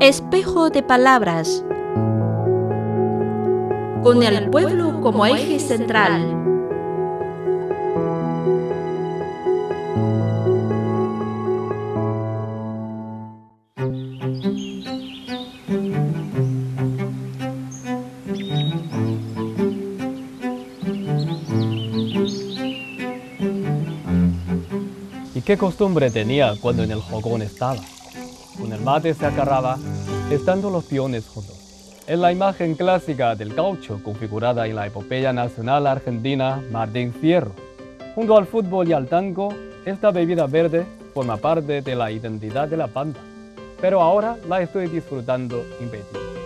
Espejo de palabras. Con el pueblo como eje central. ¿Y qué costumbre tenía cuando en el jogón estaba? Con el mate se agarraba, estando los peones juntos. Es la imagen clásica del gaucho configurada en la epopeya nacional argentina Martín Fierro. Junto al fútbol y al tango, esta bebida verde forma parte de la identidad de la banda. Pero ahora la estoy disfrutando impedido.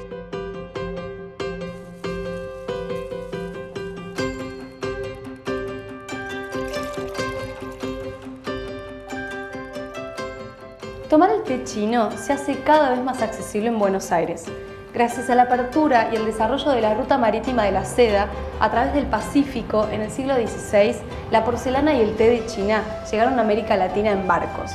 Tomar el té chino se hace cada vez más accesible en Buenos Aires. Gracias a la apertura y el desarrollo de la ruta marítima de la seda a través del Pacífico en el siglo XVI, la porcelana y el té de China llegaron a América Latina en barcos.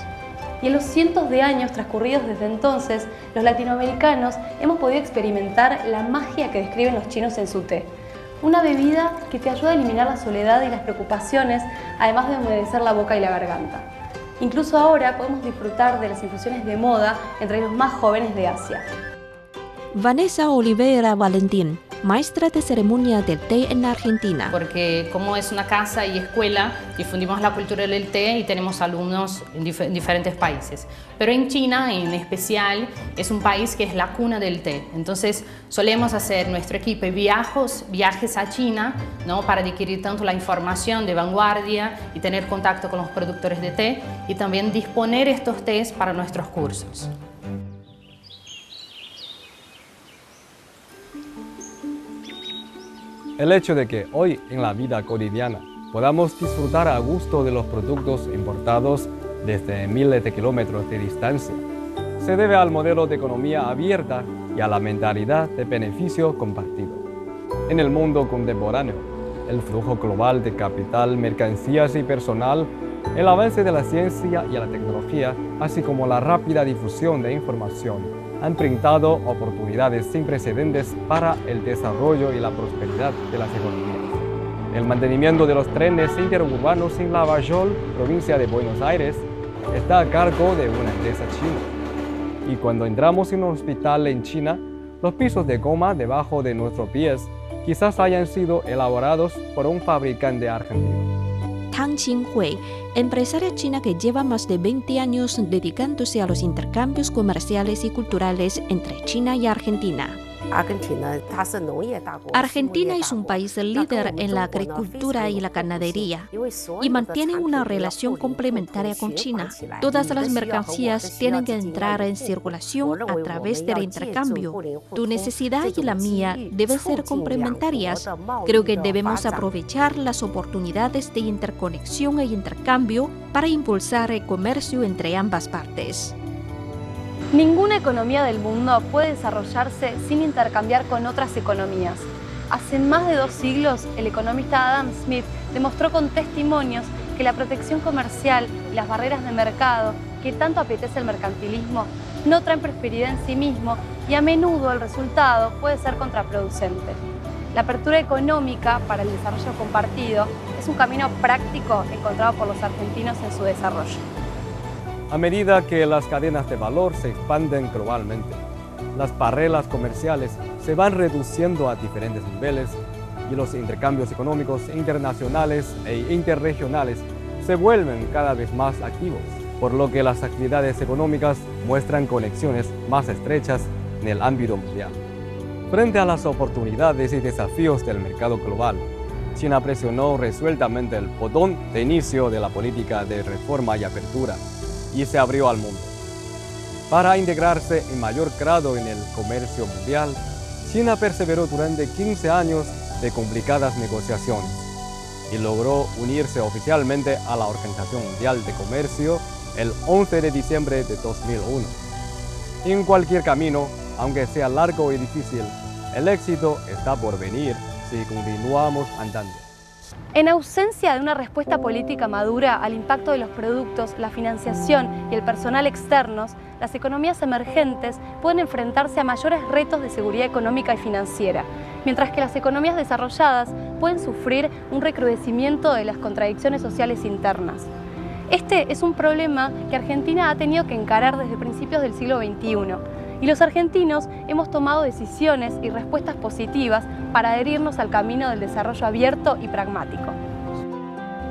Y en los cientos de años transcurridos desde entonces, los latinoamericanos hemos podido experimentar la magia que describen los chinos en su té. Una bebida que te ayuda a eliminar la soledad y las preocupaciones, además de humedecer la boca y la garganta. Incluso ahora podemos disfrutar de las infusiones de moda entre los más jóvenes de Asia. Vanessa Oliveira Valentín, maestra de ceremonia del té en Argentina. Porque como es una casa y escuela, difundimos la cultura del té y tenemos alumnos en, dif en, diferentes países. Pero en China en especial es un país que es la cuna del té. Entonces solemos hacer nuestro equipo viajes, viajes a China ¿no? para adquirir tanto la información de vanguardia y tener contacto con los productores de té y también disponer estos tés para nuestros cursos. El hecho de que hoy en la vida cotidiana podamos disfrutar a gusto de los productos importados desde miles de kilómetros de distancia se debe al modelo de economía abierta y a la mentalidad de beneficio compartido. En el mundo contemporáneo, el flujo global de capital, mercancías y personal, el avance de la ciencia y la tecnología, así como la rápida difusión de información, han brindado oportunidades sin precedentes para el desarrollo y la prosperidad de las economías. El mantenimiento de los trenes interurbanos en Lavallol, provincia de Buenos Aires, está a cargo de una empresa china. Y cuando entramos en un hospital en China, los pisos de goma debajo de nuestros pies quizás hayan sido elaborados por un fabricante argentino. Tang Qinghui, empresaria china que lleva más de 20 años dedicándose a los intercambios comerciales y culturales entre China y Argentina. Argentina es un país líder en la agricultura y la ganadería y mantiene una relación complementaria con China. Todas las mercancías tienen que entrar en circulación a través del intercambio. Tu necesidad y la mía deben ser complementarias. Creo que debemos aprovechar las oportunidades de interconexión e intercambio para impulsar el comercio entre ambas partes. Ninguna economía del mundo puede desarrollarse sin intercambiar con otras economías. Hace más de dos siglos, el economista Adam Smith demostró con testimonios que la protección comercial y las barreras de mercado que tanto apetece el mercantilismo no traen prosperidad en sí mismo y a menudo el resultado puede ser contraproducente. La apertura económica para el desarrollo compartido es un camino práctico encontrado por los argentinos en su desarrollo. A medida que las cadenas de valor se expanden globalmente, las barreras comerciales se van reduciendo a diferentes niveles y los intercambios económicos internacionales e interregionales se vuelven cada vez más activos, por lo que las actividades económicas muestran conexiones más estrechas en el ámbito mundial. Frente a las oportunidades y desafíos del mercado global, China presionó resueltamente el botón de inicio de la política de reforma y apertura y se abrió al mundo. Para integrarse en mayor grado en el comercio mundial, China perseveró durante 15 años de complicadas negociaciones y logró unirse oficialmente a la Organización Mundial de Comercio el 11 de diciembre de 2001. En cualquier camino, aunque sea largo y difícil, el éxito está por venir si continuamos andando. En ausencia de una respuesta política madura al impacto de los productos, la financiación y el personal externos, las economías emergentes pueden enfrentarse a mayores retos de seguridad económica y financiera, mientras que las economías desarrolladas pueden sufrir un recrudecimiento de las contradicciones sociales internas. Este es un problema que Argentina ha tenido que encarar desde principios del siglo XXI y los argentinos hemos tomado decisiones y respuestas positivas para adherirnos al camino del desarrollo abierto y pragmático.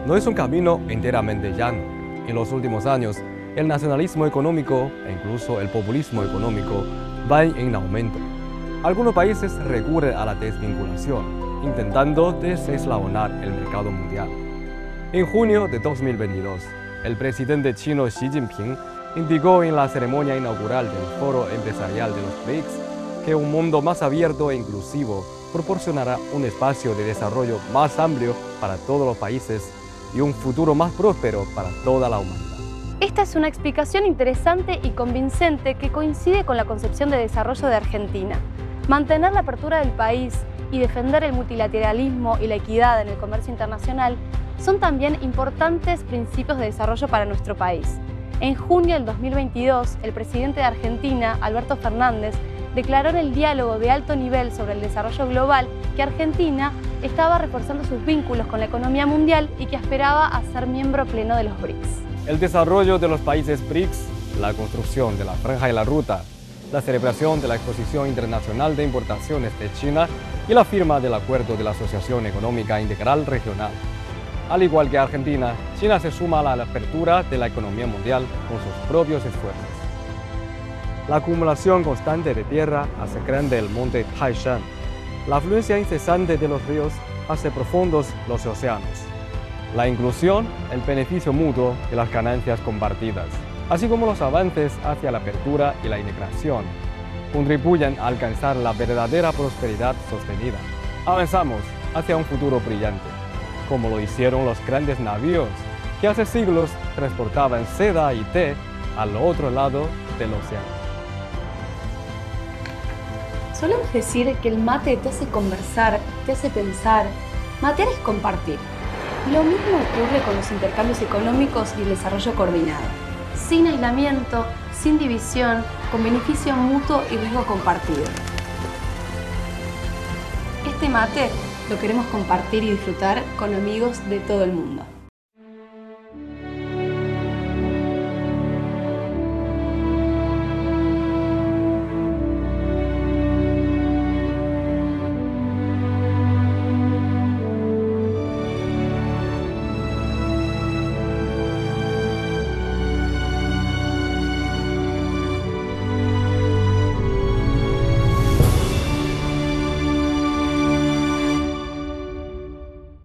No es un camino enteramente llano. En los últimos años, el nacionalismo económico e incluso el populismo económico van en aumento. Algunos países recurren a la desvinculación, intentando deseslabonar el mercado mundial. En junio de 2022, el presidente chino Xi Jinping indicó en la ceremonia inaugural del Foro Empresarial de los BRICS que un mundo más abierto e inclusivo proporcionará un espacio de desarrollo más amplio para todos los países y un futuro más próspero para toda la humanidad. Esta es una explicación interesante y convincente que coincide con la concepción de desarrollo de Argentina. Mantener la apertura del país y defender el multilateralismo y la equidad en el comercio internacional son también importantes principios de desarrollo para nuestro país. En junio del 2022, el presidente de Argentina, Alberto Fernández, declaró en el diálogo de alto nivel sobre el desarrollo global que Argentina estaba reforzando sus vínculos con la economía mundial y que aspiraba a ser miembro pleno de los BRICS. El desarrollo de los países BRICS, la construcción de la franja y la ruta, la celebración de la Exposición Internacional de Importaciones de China y la firma del Acuerdo de la Asociación Económica Integral Regional al igual que Argentina, China se suma a la apertura de la economía mundial con sus propios esfuerzos. La acumulación constante de tierra hace grande el monte Taishan. La afluencia incesante de los ríos hace profundos los océanos. La inclusión, el beneficio mutuo y las ganancias compartidas, así como los avances hacia la apertura y la integración, contribuyen a alcanzar la verdadera prosperidad sostenida. Avanzamos hacia un futuro brillante como lo hicieron los grandes navíos que hace siglos transportaban seda y té al otro lado del océano. Solemos decir que el mate te hace conversar, te hace pensar. Matear es compartir. Lo mismo ocurre con los intercambios económicos y el desarrollo coordinado. Sin aislamiento, sin división, con beneficio mutuo y riesgo compartido. Este mate lo queremos compartir y disfrutar con amigos de todo el mundo.